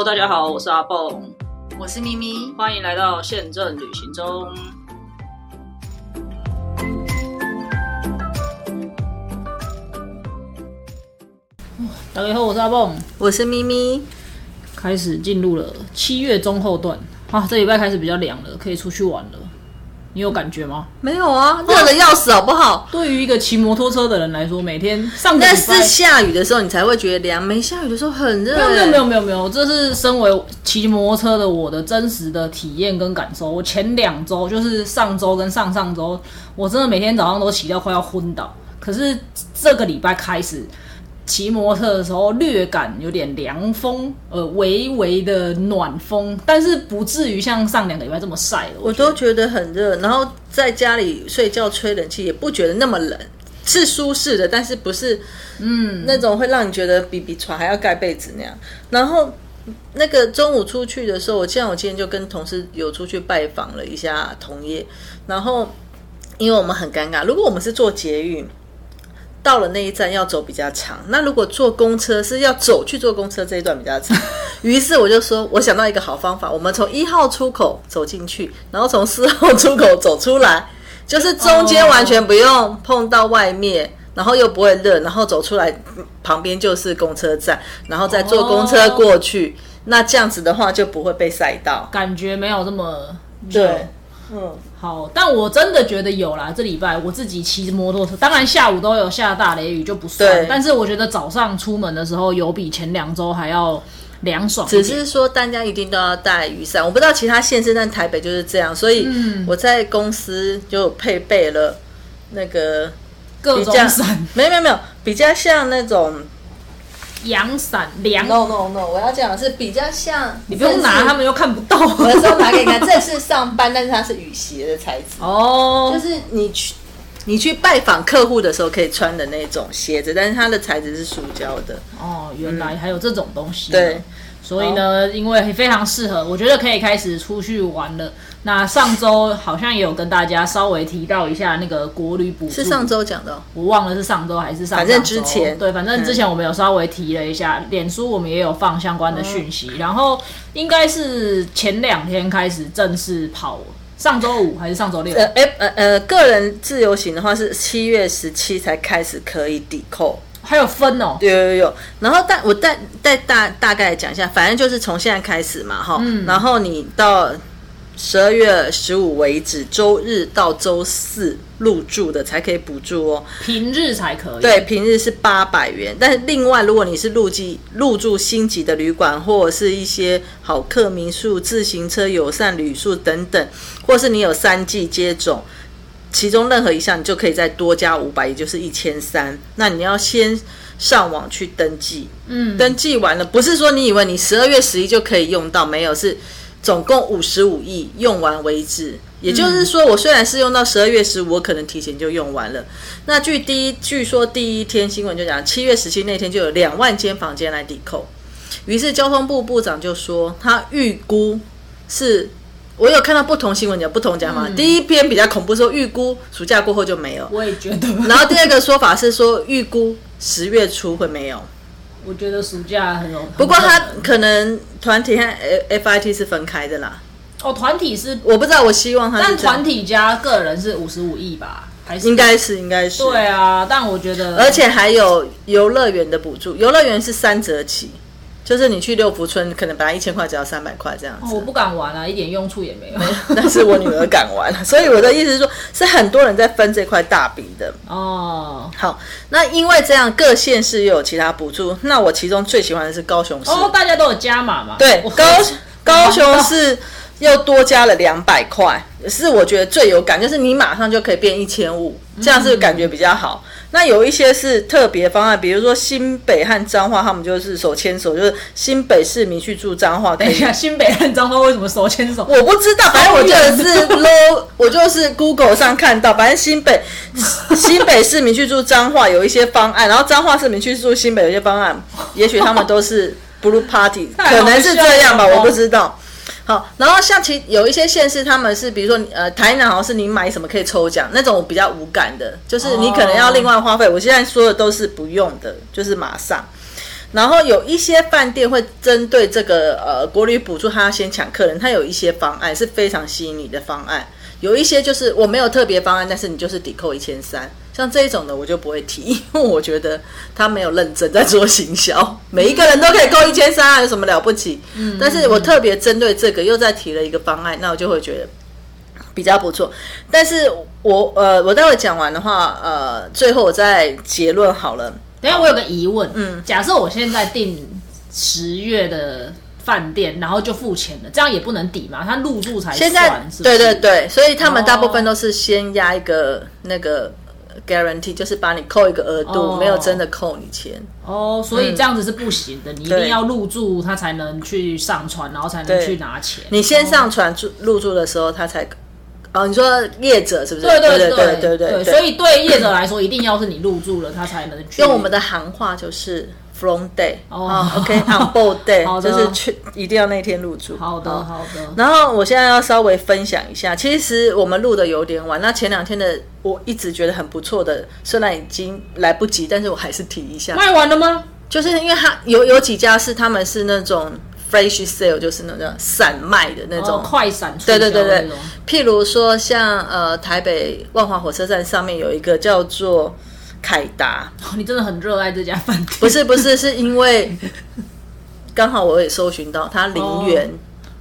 Hello，大家好，我是阿蹦，我是咪咪，欢迎来到宪政旅行中。大家好，我是阿蹦，我是咪咪。开始进入了七月中后段啊，这礼拜开始比较凉了，可以出去玩了。你有感觉吗？没有啊，热的要死，好不好？对于一个骑摩托车的人来说，每天上但是下雨的时候你才会觉得凉，没下雨的时候很热。没有没有没有没有，这是身为骑摩托车的我的真实的体验跟感受。我前两周就是上周跟上上周，我真的每天早上都骑到快要昏倒。可是这个礼拜开始骑摩托的时候，略感有点凉风，呃，微微的暖风，但是不至于像上两个礼拜这么晒了。我都觉得很热，然后在家里睡觉吹冷气也不觉得那么冷，是舒适的，但是不是嗯那种会让你觉得比比床还要盖被子那样。然后那个中午出去的时候，我记得我今天就跟同事有出去拜访了一下同业，然后因为我们很尴尬，如果我们是做捷运。到了那一站要走比较长，那如果坐公车是要走去坐公车这一段比较长，于是我就说，我想到一个好方法，我们从一号出口走进去，然后从四号出口走出来，就是中间完全不用碰到外面，然后又不会热，然后走出来旁边就是公车站，然后再坐公车过去，那这样子的话就不会被晒到。感觉没有这么热。对，嗯，好，但我真的觉得有啦。这礼拜我自己骑摩托车，当然下午都有下大雷雨就不算，但是我觉得早上出门的时候有比前两周还要凉爽。只是说大家一定都要带雨伞，我不知道其他县市，但台北就是这样，所以我在公司就配备了那个各比较种伞、没有没有没有，比较像那种阳伞、凉，no no no，我要讲的是比较像，你不用拿，他们又看不到。我的时候拿给你看，这是上班，但是它是雨鞋的材质，哦，就是你去你去拜访客户的时候可以穿的那种鞋子，但是它的材质是塑胶的，哦，原来还有这种东西。对。所以呢，因为非常适合，我觉得可以开始出去玩了。那上周好像也有跟大家稍微提到一下那个国旅补助，是上周讲的哦、我忘了是上周还是上反正之前。对，反正之前我们有稍微提了一下，脸书我们也有放相关的讯息，然后应该是前两天开始正式跑，上周五还是上周六？呃，哎，呃呃，个人自由行的话是七月十七才开始可以抵扣，还有分哦，有有有。然后但我大大大大概讲一下，反正就是从现在开始嘛，哈，嗯。然后你到十二月十五为止，周日到周四入住的才可以补助哦。平日才可以。对，平日是八百元，但是另外如果你是入住入住星级的旅馆，或者是一些好客民宿、自行车友善旅宿等等，或是你有三季接种，其中任何一项你就可以再多加五百，也就是一千三。那你要先上网去登记，嗯，登记完了，不是说你以为你十二月十一就可以用到，没有，是总共五十五亿用完为止。也就是说，我虽然是用到十二月十五，我可能提前就用完了。那据第一，据说第一天新闻就讲，七月十七那天就有两万间房间来抵扣。于是交通部部长就说，他预估是，我有看到不同新闻讲不同讲法。第一篇比较恐怖，说预估暑假过后就没有。我也觉得。然后第二个说法是说，预估十月初会没有。我觉得暑假很容。不过他可能团体和 F I T 是分开的啦，哦，团体是，我不知道，我希望他是但团体加个人是五十五亿吧？还是应该是应该是对啊，但我觉得，而且还有游乐园的补助，游乐园是三折起，就是你去六福村，可能本来一千块只要三百块这样子。哦我不敢玩啊，一点用处也没有。但是我女儿敢玩，所以我的意思是说，是很多人在分这块大饼的。哦好，那因为这样各县市又有其他补助，那我其中最喜欢的是高雄市。哦，大家都有加码嘛？对高高雄市又多加了两百块，是我觉得最有感，就是你马上就可以变一千五，这样是感觉比较好。那有一些是特别方案，比如说新北和彰化，他们就是手牵手，就是新北市民去住彰化。等一下，新北和彰化为什么手牵手？我不知道，反正我就是 low，我就是 Google 上看到，反正新北新北市民去住彰化有一些方案，然后彰化市民去住新北有一些方案，也许他们都是 Blue Party，可能是这样吧，我不知道。好，然后像其有一些县市，他们是比如说呃台南好像是你买什么可以抽奖，那种我比较无感的，就是你可能要另外花费。我现在说的都是不用的，就是马上。然后有一些饭店会针对这个呃国旅补助，他要先抢客人，他有一些方案是非常吸引你的方案。有一些就是我没有特别方案，但是你就是抵扣一千三，像这一种的我就不会提，因为我觉得他没有认真在做行销。每一个人都可以扣一千三，有什么了不起？嗯，但是我特别针对这个又再提了一个方案，那我就会觉得比较不错。但是我呃，我待会讲完的话，呃，最后我再结论好了。等下我有个疑问，嗯，假设我现在订十月的。饭店，然后就付钱了，这样也不能抵嘛？他入住才算。对对对，所以他们大部分都是先压一个那个 guarantee，就是把你扣一个额度，没有真的扣你钱。哦，所以这样子是不行的，你一定要入住，他才能去上传，然后才能去拿钱。你先上传住入住的时候，他才哦，你说业者是不是？对对对对对对。所以对业者来说，一定要是你入住了，他才能去。用我们的行话就是。From day 哦，OK，on board day，就是去一定要那天入住。好的，好的。然后我现在要稍微分享一下，其实我们录的有点晚。那前两天的我一直觉得很不错的，虽然已经来不及，但是我还是提一下。卖完了吗？就是因为它有有几家是他们是那种 fresh sale，就是那种散卖的那种快闪。对对对对。譬如说像呃台北万华火车站上面有一个叫做。凯达，你真的很热爱这家饭店？不是不是，是因为刚好我也搜寻到它零元，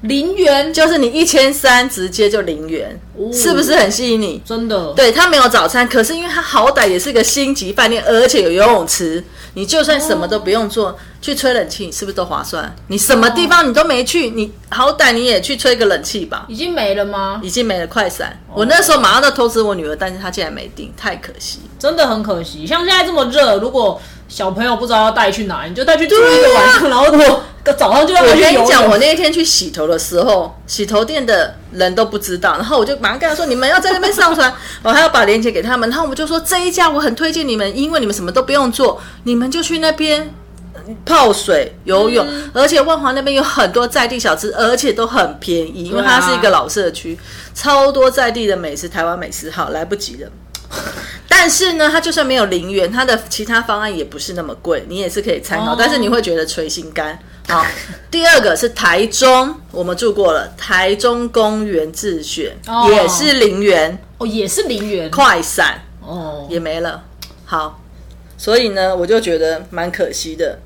零元就是你一千三直接就零元，是不是很吸引你？真的，对，它没有早餐，可是因为它好歹也是个星级饭店，而且有游泳池。你就算什么都不用做，去吹冷气是不是都划算？你什么地方你都没去，你好歹你也去吹个冷气吧。已经没了吗？已经没了，快闪！我那时候马上就通知我女儿，但是她竟然没订，太可惜。真的很可惜。像现在这么热，如果小朋友不知道要带去哪，你就带去住一个晚上，然后我早上就要去我跟你讲，我那一天去洗头的时候，洗头店的人都不知道，然后我就马上跟他说：“你们要在那边上传，我还要把链接给他们。”然后我们就说：“这一家我很推荐你们，因为你们什么都不用做，你们就去那边泡水、游泳，而且万华那边有很多在地小吃，而且都很便宜，因为它是一个老社区，超多在地的美食，台湾美食，好来不及了。”但是呢，它就算没有零元，它的其他方案也不是那么贵，你也是可以参考。但是你会觉得垂心肝。好，第二个是台中，我们住过了，台中公园自选也是零元哦，也是零元快闪哦，也没了。好，所以呢，我就觉得蛮可惜的。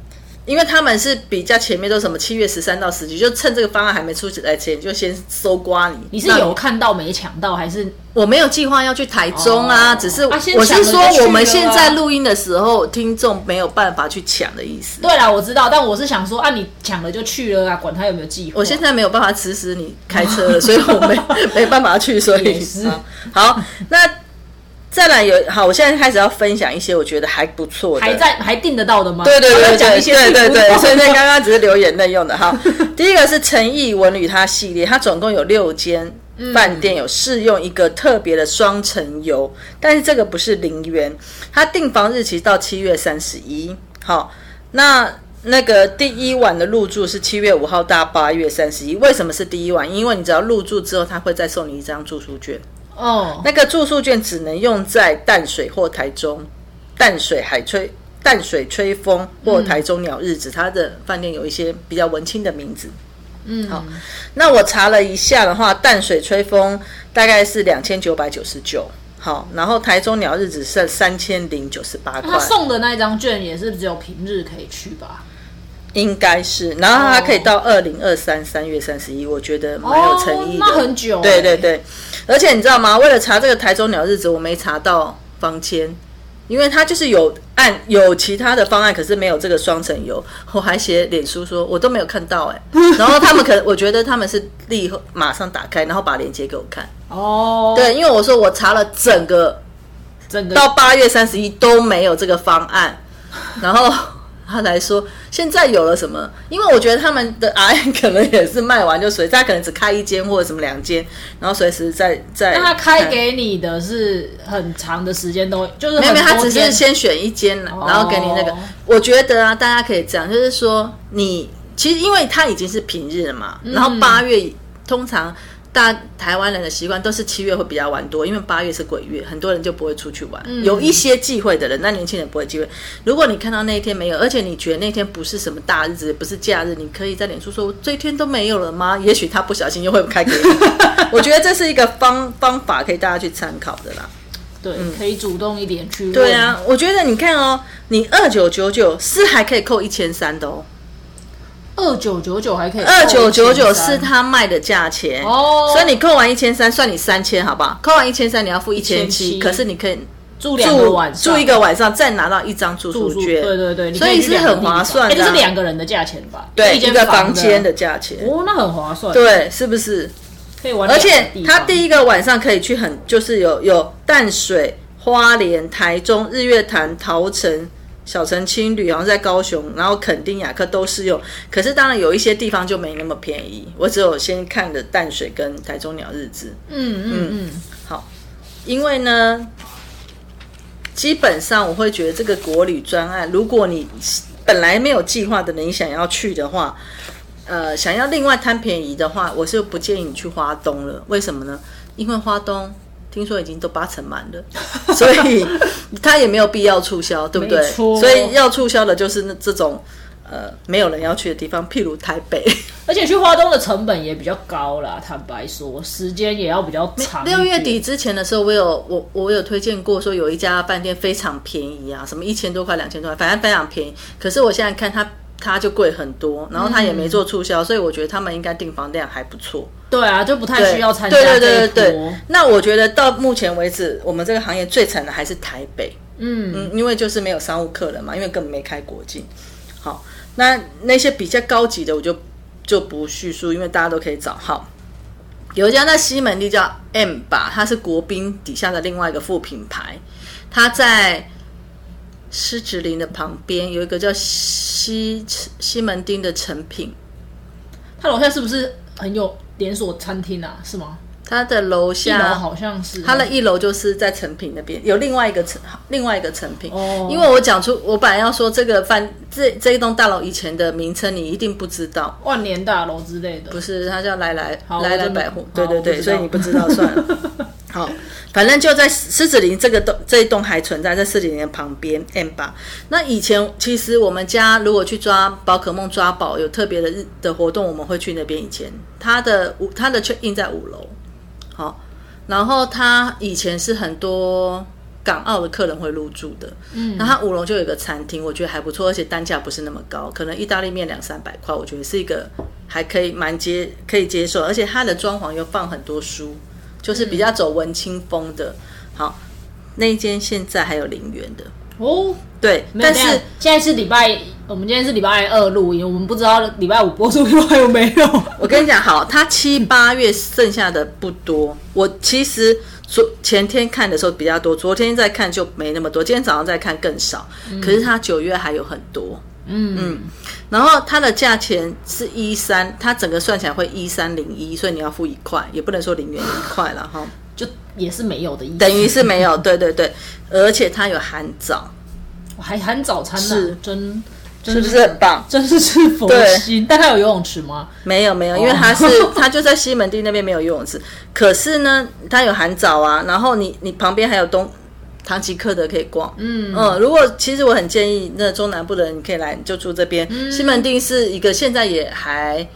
因为他们是比较前面都什么七月十三到十几，就趁这个方案还没出来前，就先搜刮你。你是有看到没抢到，还是我没有计划要去台中啊？只是我是说，我们现在录音的时候，听众没有办法去抢的意思。对啦，我知道，但我是想说，啊，你抢了就去了啊，管他有没有计划。我现在没有办法指使你开车了，所以我没没办法去，所以好那。再来有好，我现在开始要分享一些我觉得还不错的，还在还订得到的吗？对对对对对对对，所以那刚刚只是留言内用的哈。第一个是诚毅文旅它系列，它总共有六间饭店有试用一个特别的双层游，但是这个不是零元，它订房日期到七月三十一。好，那那个第一晚的入住是七月五号到八月三十一，为什么是第一晚？因为你只要入住之后，他会再送你一张住宿券。哦，那个住宿券只能用在淡水或台中，淡水海吹、淡水吹风或台中鸟日子，它的饭店有一些比较文青的名字。嗯，好，那我查了一下的话，淡水吹风大概是两千九百九十九，好，然后台中鸟日子是三千零九十八块。他送的那一张券也是只有平日可以去吧？应该是，然后它可以到二零二三三月三十一，我觉得蛮有诚意的。那很久。对对对，而且你知道吗？为了查这个台中鸟日子，我没查到房间，因为他就是有按有其他的方案，可是没有这个双层游。我还写脸书说，我都没有看到哎。然后他们可能，我觉得他们是立刻马上打开，然后把链接给我看。哦。对，因为我说我查了整个，整个到八月三十一都没有这个方案，然后。他来说，现在有了什么？因为我觉得他们的 R N 可能也是卖完就随，他可能只开一间或者什么两间，然后随时在在。那他开给你的是很长的时间都就是没有，他只是先选一间，然后给你那个。我觉得啊，大家可以这样，就是说你其实因为他已经是平日了嘛，然后八月通常大台湾人的习惯都是七月会比较玩多，因为八月是鬼月，很多人就不会出去玩。有一些忌讳的人，那年轻人不会忌讳。如果你看到那一天没有，而且你觉得那天不是什么大日子，不是假日，你可以在脸书说这一天都没有了吗？也许他不小心又会开给你。我觉得这是一个方方法，可以大家去参考的啦。对，可以主动一点去问。对啊，我觉得你看哦，你二九九九是还可以扣一千三的哦。二九九九还可以，二九九九是他卖的价钱哦，所以你扣完一千三，算你三千，好不好？扣完一千三，你要付一千七，可是你可以住两个晚住一个晚上，再拿到一张住宿券，对对对，所以是很划算的。这是两个人的价钱吧？对，一个房间的价钱，哦，那很划算，对，是不是？可以玩，而且他第一个晚上可以去很，就是有有淡水、花莲、台中、日月潭、桃城。小城青旅，然后在高雄，然后垦丁、雅克都适用。可是当然有一些地方就没那么便宜。我只有先看的淡水跟台中鸟日子。嗯嗯嗯，好，因为呢，基本上我会觉得这个国旅专案，如果你本来没有计划的人，你想要去的话，呃，想要另外贪便宜的话，我是不建议你去花东了。为什么呢？因为花东。听说已经都八成满了，所以他也没有必要促销，对不对？所以要促销的就是那这种呃没有人要去的地方，譬如台北。而且去花东的成本也比较高啦，坦白说，时间也要比较长。六月底之前的时候，我有我我有推荐过，说有一家饭店非常便宜啊，什么一千多块、两千多块，反正非常便宜。可是我现在看它。它就贵很多，然后它也没做促销，所以我觉得他们应该订房量还不错。对啊，就不太需要参加对对对对那我觉得到目前为止，我们这个行业最惨的还是台北。嗯嗯，因为就是没有商务客人嘛，因为根本没开国境。好，那那些比较高级的，我就就不叙述，因为大家都可以找。好，有一家在西门町叫 M 吧，它是国宾底下的另外一个副品牌，它在。狮子林的旁边有一个叫西西门町的成品，它楼下是不是很有连锁餐厅啊？是吗？它的楼下好像是，它的一楼就是在成品那边有另外一个成另外一个成品。哦，因为我讲出我本来要说这个饭这这一栋大楼以前的名称你一定不知道，万年大楼之类的，不是它叫来来来来百货，对对对，所以你不知道算了。好。反正就在狮子林这个栋这一栋还存在在狮子林的旁边 M 吧。那以前其实我们家如果去抓宝可梦抓宝有特别的日的活动，我们会去那边。以前它的五它的确印在五楼，好，然后它以前是很多港澳的客人会入住的。嗯，那它五楼就有一个餐厅，我觉得还不错，而且单价不是那么高，可能意大利面两三百块，我觉得是一个还可以蛮接可以接受，而且它的装潢又放很多书。就是比较走文青风的，好，那一间现在还有零元的。哦，对，但是现在是礼拜，我们今天是礼拜二录音，我们不知道礼拜五播出还有没有。我跟你讲，好，它七八月剩下的不多，我其实昨前天看的时候比较多，昨天在看就没那么多，今天早上在看更少，可是它九月还有很多。嗯嗯嗯，然后它的价钱是一三，它整个算起来会一三零一，所以你要付一块，也不能说零元一块了哈，就也是没有的意思，等于是没有，对对对，而且它有含早，还含早餐呢，真是不是很棒？真是是佛心。但它有游泳池吗？没有没有，因为它是 它就在西门町那边没有游泳池，可是呢，它有含早啊，然后你你旁边还有东。唐吉诃德可以逛，嗯嗯，如果其实我很建议那中南部的人，你可以来就住这边。西门町是一个现在也还。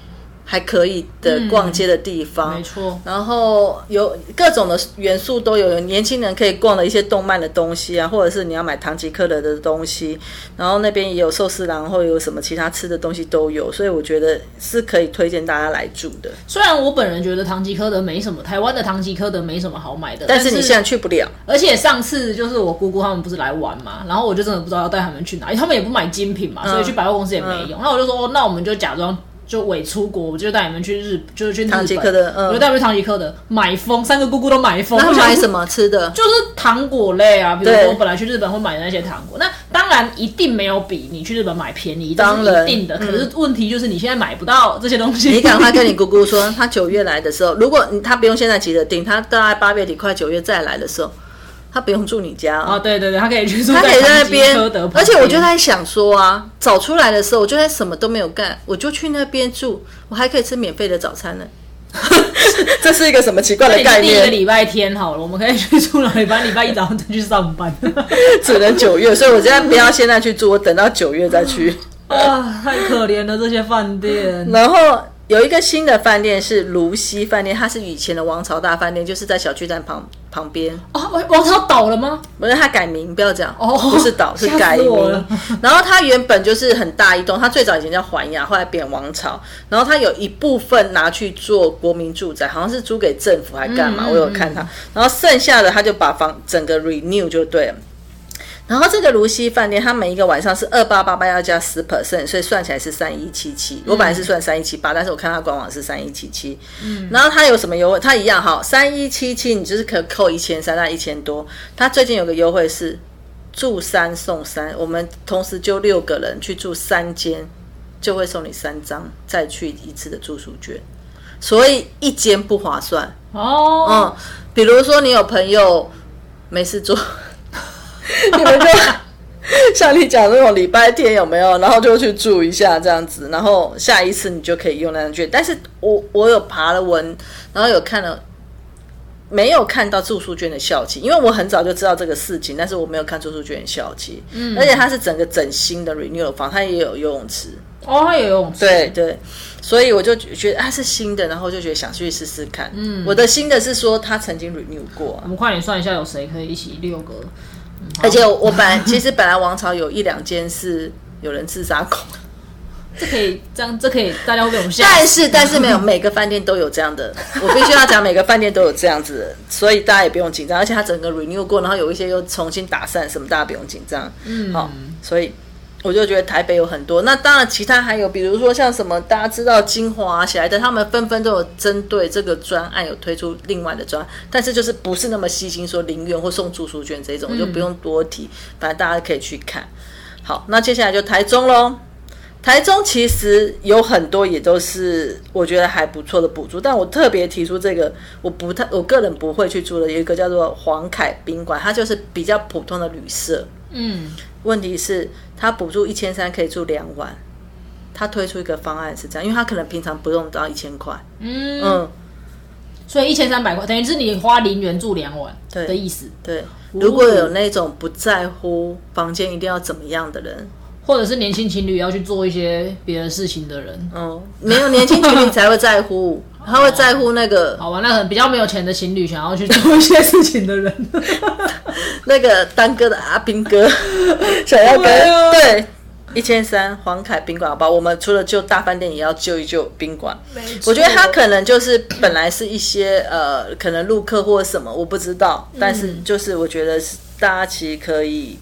还可以的逛街的地方，没错。然后有各种的元素都有，有年轻人可以逛的一些动漫的东西啊，或者是你要买唐吉诃德的东西。然后那边也有寿司郎，或有什么其他吃的东西都有，所以我觉得是可以推荐大家来住的。虽然我本人觉得唐吉诃德没什么，台湾的唐吉诃德没什么好买的，但是你现在去不了。而且上次就是我姑姑他们不是来玩嘛，然后我就真的不知道要带他们去哪，因为他们也不买精品嘛，所以去百货公司也没用。那我就说，那我们就假装。就伪出国，我就带你们去日，就是去日本。唐吉诃德，我就带你们去唐吉诃德买疯，三个姑姑都买疯。那买什么吃的？就是糖果类啊，比如说我本来去日本会买的那些糖果。那当然一定没有比你去日本买便宜，当然一定的。可是问题就是你现在买不到这些东西。你赶快跟你姑姑说，她九月来的时候，如果她不用现在急着订，她大概八月底快九月再来的时候。他不用住你家啊！对对对，他可以去住。他可以在那边，而且我就在想说啊，早出来的时候，我就在什么都没有干，我就去那边住，我还可以吃免费的早餐呢。这是一个什么奇怪的概念？第一个念？礼拜天好了，我们可以去住哪里？反正礼拜一早上再去上班。只能九月，所以我现在不要现在去住，我等到九月再去。啊，太可怜了这些饭店。然后有一个新的饭店是卢溪饭店，它是以前的王朝大饭店，就是在小巨蛋旁旁边。哦，王王朝倒了吗？不是它改名，不要讲，哦不是倒，是改名。然后它原本就是很大一栋，它最早以前叫环亚，后来变王朝。然后它有一部分拿去做国民住宅，好像是租给政府还干嘛？我有看它。然后剩下的它就把房整个 renew 就对了。然后这个卢溪饭店，它每一个晚上是二八八八要加十 percent，所以算起来是三一七七。我本来是算三一七八，但是我看它官网是三一七七。嗯，然后它有什么优惠？它一样哈，三一七七你就是可扣一千三那一千多。它最近有个优惠是住三送三，我们同时就六个人去住三间，就会送你三张再去一次的住宿券，所以一间不划算。哦，嗯，比如说你有朋友没事做，你们就像你讲那种礼拜天有没有，然后就去住一下这样子，然后下一次你就可以用那张券。但是我我有爬了文，然后有看了。没有看到住宿券的效期，因为我很早就知道这个事情，但是我没有看住宿券的效期。嗯，而且它是整个整新的 renew 房，它也有游泳池。哦，它有游泳池。对对，所以我就觉得它是新的，然后就觉得想去试试看。嗯，我的新的是说它曾经 renew 过啊我，们快点算一下，有谁可以一起六个？而且我本来其实本来王朝有一两间是有人自杀过，这可以这样，这可以大家会被我们吓。但是但是没有每个饭店都有这样的，我必须要讲每个饭店都有这样子的，所以大家也不用紧张，而且它整个 renew 过，然后有一些又重新打散什么，大家不用紧张。嗯，好，所以。我就觉得台北有很多，那当然其他还有，比如说像什么大家知道金华、啊、喜来登，他们纷纷都有针对这个专案有推出另外的专案，但是就是不是那么细心，说零元或送住宿券这种，我就不用多提，反正大家可以去看。好，那接下来就台中喽。台中其实有很多也都是我觉得还不错的补助，但我特别提出这个，我不太我个人不会去住的，有一个叫做黄凯宾馆，它就是比较普通的旅社。嗯，问题是他补助一千三可以住两晚，他推出一个方案是这样，因为他可能平常不用到一千块。嗯。嗯，所以一千三百块，等于是你花零元住两晚对的意思，对。如果有那种不在乎房间一定要怎么样的人，或者是年轻情侣要去做一些别的事情的人，嗯，没有年轻情侣才会在乎，他会在乎那个好吧，那可能比较没有钱的情侣想要去做 一些事情的人，那个当哥的阿兵哥 想要跟对一千三黄凯宾馆好不好？我们除了救大饭店，也要救一救宾馆。我觉得他可能就是本来是一些呃，可能录客或什么，我不知道，但是就是我觉得是大家其实可以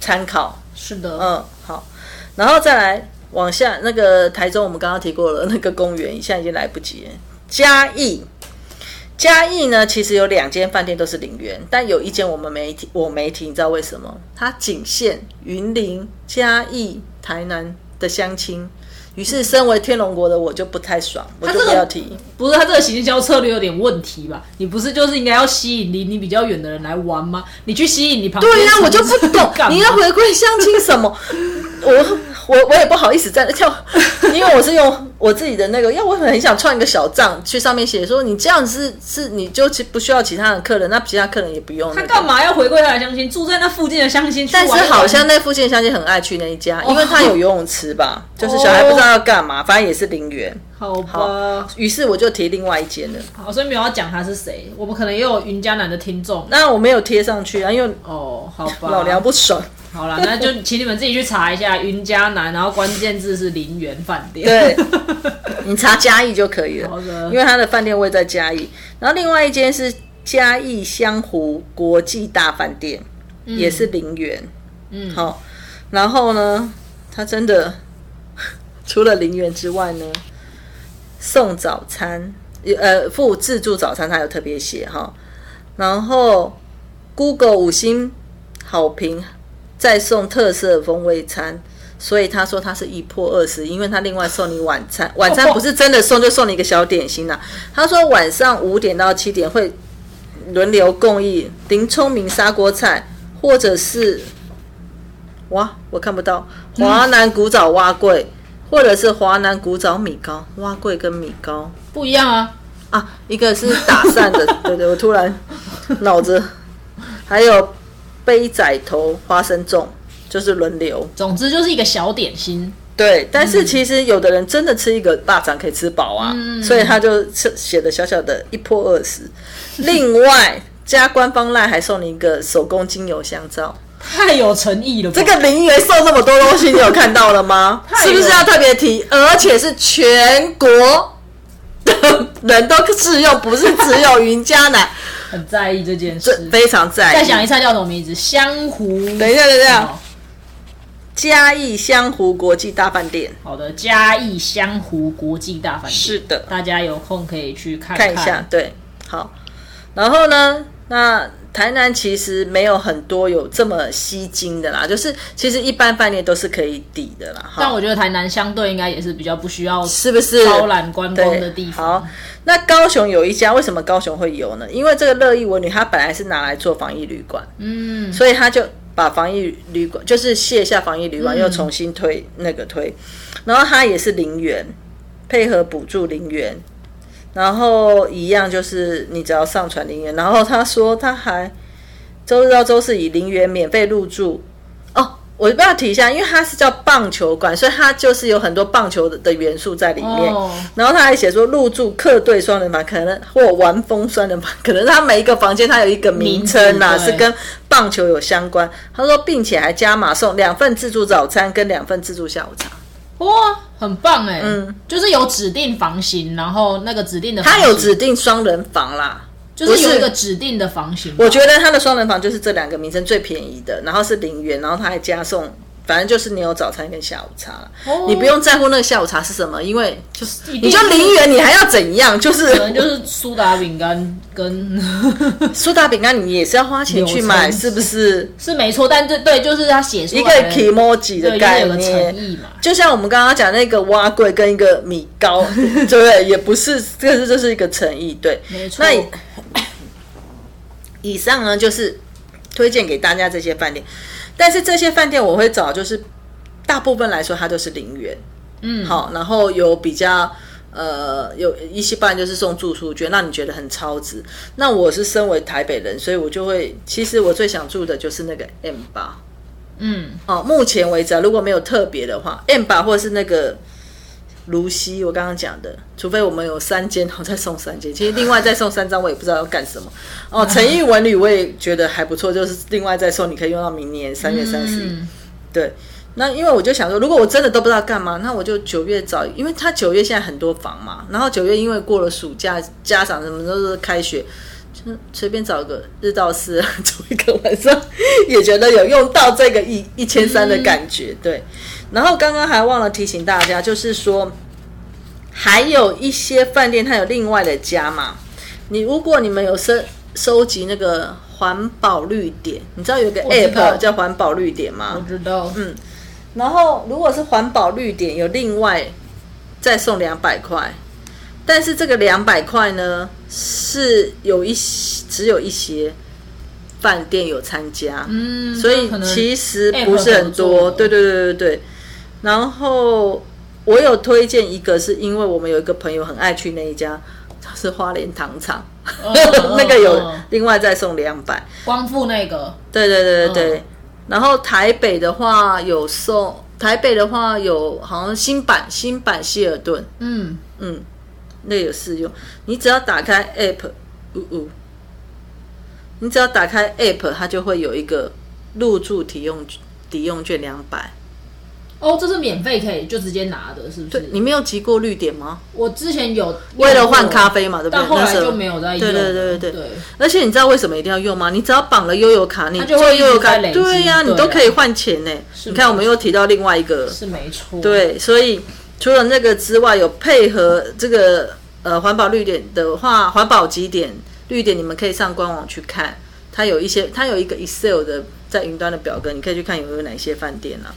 参考。是的，嗯，好，然后再来往下那个台中，我们刚刚提过了那个公园，现在已经来不及了。嘉义，嘉义呢，其实有两间饭店都是零元，但有一间我们没提，我没提，你知道为什么？它仅限云林、嘉义、台南的相亲。于是，身为天龙国的我就不太爽，我就这个不要提。不是他这个行销策略有点问题吧？你不是就是应该要吸引离你比较远的人来玩吗？你去吸引你旁边对呀、我就不懂你要回馈相亲什么？我我我也不好意思在跳，因为我是用我自己的那个，因为我很想创一个小账，去上面写说你这样是是你就其不需要其他的客人，那其他客人也不用、那个。他干嘛要回归他的乡亲？住在那附近的乡亲去但是好像那附近的乡亲很爱去那一家，因为他有游泳池吧，就是小孩不知道要干嘛，反正也是零元。好吧，于是我就贴另外一间了，好，所以没有要讲他是谁，我们可能也有云嘉南的听众那我没有贴上去啊，因为哦，好吧，老梁不爽。好了，那就请你们自己去查一下云嘉南，然后关键字是林园饭店。对，你查嘉义就可以了。好的因为它的饭店位在嘉义，然后另外一间是嘉义香湖国际大饭店，也是零元。嗯，好，然后呢，它真的除了零元之外呢，送早餐，呃，附自助早餐，它有特别写哈。然后 Google 五星好评，再送特色风味餐。所以他说他是一破二十，因为他另外送你晚餐，晚餐不是真的送，就送你一个小点心呐、他说晚上五点到七点会轮流供应林聪明砂锅菜，或者是哇，我看不到华南古早蛙桂，或者是华南古早米糕，蛙桂跟米糕不一样啊。啊，一个是打散的，对对，我突然脑子还有杯仔头花生粽，就是轮流。总之就是一个小点心。对，但是其实有的人真的吃一个大肠可以吃饱啊，所以他就写写的小小的一破二十。另外加官方赖还送你一个手工精油香皂，太有诚意了吧。这个零元送那么多东西，你有看到了吗？是不是要特别提？而且是全国的人都适用，不是只有云嘉南，很在意这件事。非常在意。再想一下叫什么名字？湘湖。等一下，等一下哦，嘉义湘湖国际大饭店，好的，嘉义湘湖国际大饭店。是的，大家有空可以去看看一下，对，好。然后呢，那台南其实没有很多有这么吸睛的啦，就是其实一般饭店都是可以抵的啦，但我觉得台南相对应该也是比较不需要是不是？招揽观光的地方。好，那高雄有一家，为什么高雄会有呢？因为这个乐意文旅它本来是拿来做防疫旅馆，嗯，所以他就把防疫旅馆就是卸下防疫旅馆，又重新推那个推，然后它也是零元，配合补助零元，然后一样就是你只要上传零元，然后他说他还周日到周四以零元免费入住哦。我不要提一下，因为它是叫棒球馆，所以它就是有很多棒球的的元素在里面。哦然后他还写说入住客队双人房，可能或玩风双人房，可能他每一个房间它有一个名称呐、是跟棒球有相关。他说，并且还加码送两份自助早餐跟两份自助下午茶。哇，很棒哎，嗯，就是有指定房型，然后那个指定的房他有指定双人房啦，就是有一个指定的房型。我觉得他的双人房就是这两个名称最便宜的，然后是零元，然后他还加送，反正就是你有早餐跟下午茶，哦你不用在乎那个下午茶是什么，因为就是你就零元，你还要怎样？就是可能就是苏打饼干跟 苏打饼干，你也是要花钱去买，是不是？是没错，但对对，就是他写出一个 emoji 的对，就是概念，意嘛。就像我们刚刚讲那个蛙柜跟一个米糕，对不对？也不是，这个是这是一个诚意，对。没错那以以上呢，就是推荐给大家这些饭店，但是这些饭店我会找，就是大部分来说它都是零元，嗯，好，然后有比较。呃，有一些班就是送住宿券，让你觉得很超值。那我是身为台北人，所以我就会，其实我最想住的就是那个 M 八。嗯，哦，目前为止啊，如果没有特别的话，M 八或者是那个卢西，我刚刚讲的，除非我们有三间，然后再送三间，其实另外再送三张，我也不知道要干什么。哦，诚意文旅我也觉得还不错，就是另外再送，你可以用到明年三月三十对，那因为我就想说，如果我真的都不知道干嘛，那我就九月找，因为他九月现在很多房嘛，然后九月因为过了暑假，家长什么都是开学，就随便找个日到四住一个晚上，也觉得有用到这个一一千三的感觉。对，然后刚刚还忘了提醒大家，就是说还有一些饭店它有另外的加码，你如果你们有收收集那个环保绿点，你知道有个 app 叫环保绿点吗？我知道，嗯，然后如果是环保绿点，有另外再送两百块，但是这个两百块呢是有一些只有一些饭店有参加，嗯，所以其实不是很多。对对对对对。然后我有推荐一个，是因为我们有一个朋友很爱去那一家，它是花莲糖厂，那个有嗯另外再送两百。光复那个，对对对对对。嗯然后台北的话有送，台北的话有好像新版新版希尔顿，嗯，嗯，那有试用。你只要打开 App，呜呜，你只要打开 App，它就会有一个入住抵用抵用券两百。哦，这是免费可以就直接拿的，是不是？你没有集过绿点吗？我之前有为了换咖啡嘛，对不对？但后来就没有再用对了。对对对对，而且你知道为什么一定要用吗？你只要绑了悠游卡，你就会悠游卡，对呀、啊你都可以换钱呢。你看，我们又提到另外一个，是没错。，对，所以除了那个之外，有配合这个呃环保绿点的话，环保几点绿点，你们可以上官网去看，它有一些，它有一个 Excel 的在云端的表格，你可以去看有有哪些饭店啊。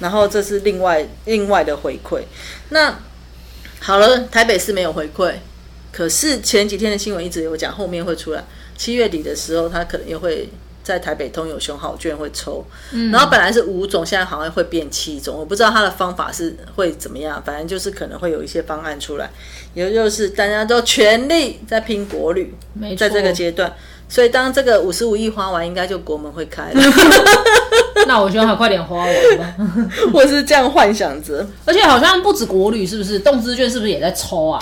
然后这是另外另外的回馈。那好了，台北市没有回馈，可是前几天的新闻一直有讲，后面会出来。七月底的时候，他可能又会在台北通有熊好券会抽，然后本来是五种，现在好像会变七种，我不知道他的方法是会怎么样，反正就是可能会有一些方案出来，也就是大家都全力在拼国旅，没在这个阶段，所以当这个五十五亿花完，应该就国门会开了，那我希望它快点花完吧。我是这样幻想着。而且好像不止国旅，是不是？动资券是不是也在抽啊？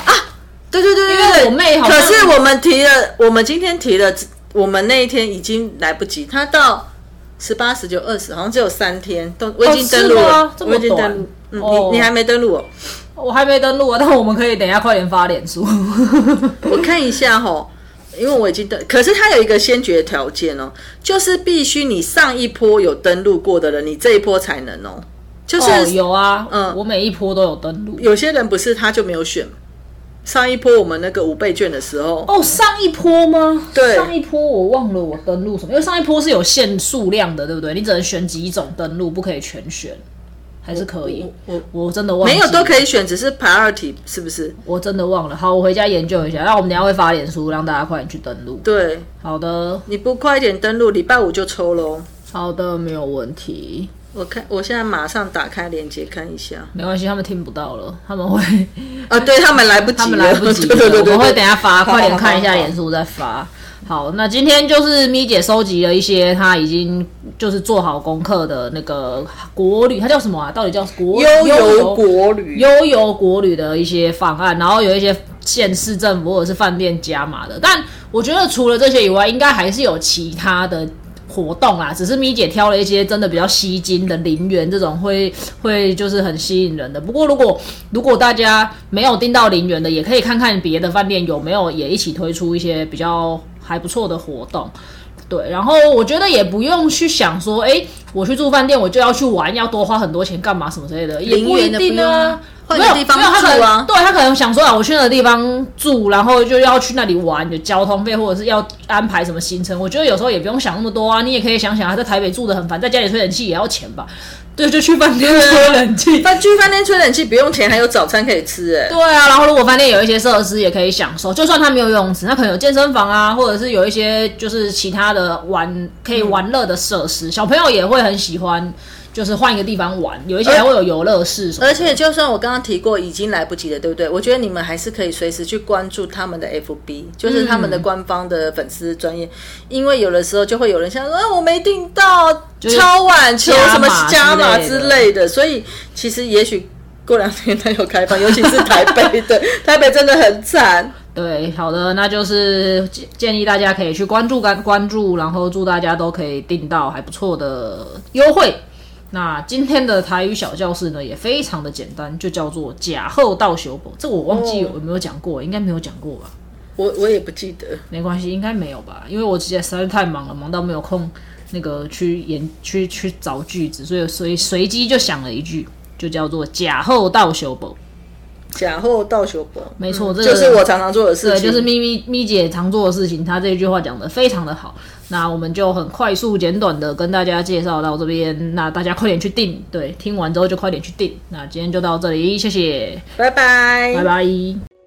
对对对对因为对，我妹好像可是我们提了，我们今天提了，我们那一天已经来不及，他到十八、十九、二十，好像只有三天，都我已经登录了我已经登录，嗯，哦你你还没登录哦，我还没登录啊，但我们可以等一下快点发脸书。我看一下哈。因为我已经登，可是它有一个先决条件哦，就是必须你上一波有登录过的人，你这一波才能哦。就是、哦，有啊，嗯我每一波都有登录。有些人不是他就没有选，上一波我们那个五倍券的时候，哦，上一波吗？对上一波我忘了我登录什么，因为上一波是有限数量的，对不对？你只能选几种登录，不可以全选，还是可以？我我真的忘了没有都，可以选，只是 priority 是不是？我真的忘了。好，我回家研究一下。那我们等下会发脸书，让大家快点去登录。对，好的，你不快一点登录，礼拜五就抽喽。好的，没有问题。我看，我现在马上打开链接看一下。没关系，他们听不到了，他们会，啊，对他们来不及，他们来不及了。对对对对，我们会等下发，快点看一下脸书再发。好，那今天就是咪姐收集了一些她已经就是做好功课的那个国旅，它叫什么啊？到底叫国悠游国旅，悠游国旅的一些方案，然后有一些县市政府或者是饭店加码的。但我觉得除了这些以外，应该还是有其他的活动啦。只是咪姐挑了一些真的比较吸睛的陵园，这种会会就是很吸引人的。不过如果如果大家没有订到陵园的，也可以看看别的饭店有没有也一起推出一些比较还不错的活动。对，然后我觉得也不用去想说，哎，我去住饭店我就要去玩，要多花很多钱干嘛什么之类的，也不一定啊啊。没有地方没有他可住啊能对他可能想说啊，我去那个地方住，然后就要去那里玩，有交通费或者是要安排什么行程。我觉得有时候也不用想那么多啊，你也可以想想啊，在台北住的很烦，在家里吹冷气也要钱吧？对，就去饭店吹冷气。饭去饭店吹冷气不用钱，还有早餐可以吃，哎，对啊，然后如果饭店有一些设施也可以享受，就算它没有游泳池，它可能有健身房啊，或者是有一些就是其他的玩可以玩乐的设施，小朋友也会很喜欢，就是换一个地方玩，有一些还会有游乐室什么的。而且就算我刚刚提过已经来不及了，对不对？我觉得你们还是可以随时去关注他们的 FB，就是他们的官方的粉丝专业，因为有的时候就会有人想说，啊，我没订到，是超晚求什么加加码码之类的，所以其实也许过两天它有开放，尤其是台北 的，台北真的很惨。对，好的，那就是建建议大家可以去关注关关注，然后祝大家都可以订到还不错的优惠。那今天的台语小教室呢，也非常的简单，就叫做假后到修补。这我忘记有有没有讲过，应该没有讲过吧？我我也不记得，没关系，应该没有吧？因为我之前实在太忙了，忙到没有空那个去研去去找句子，所以随随机就想了一句，就叫做假后到修补。假货倒修博，没错，这个就是我常常做的事对，情，就是咪咪咪姐常做的事情，她这一句话讲的非常的好。那我们就很快速简短的跟大家介绍到这边，那大家快点去订，对，听完之后就快点去订。那今天就到这里，谢谢，拜拜，拜拜。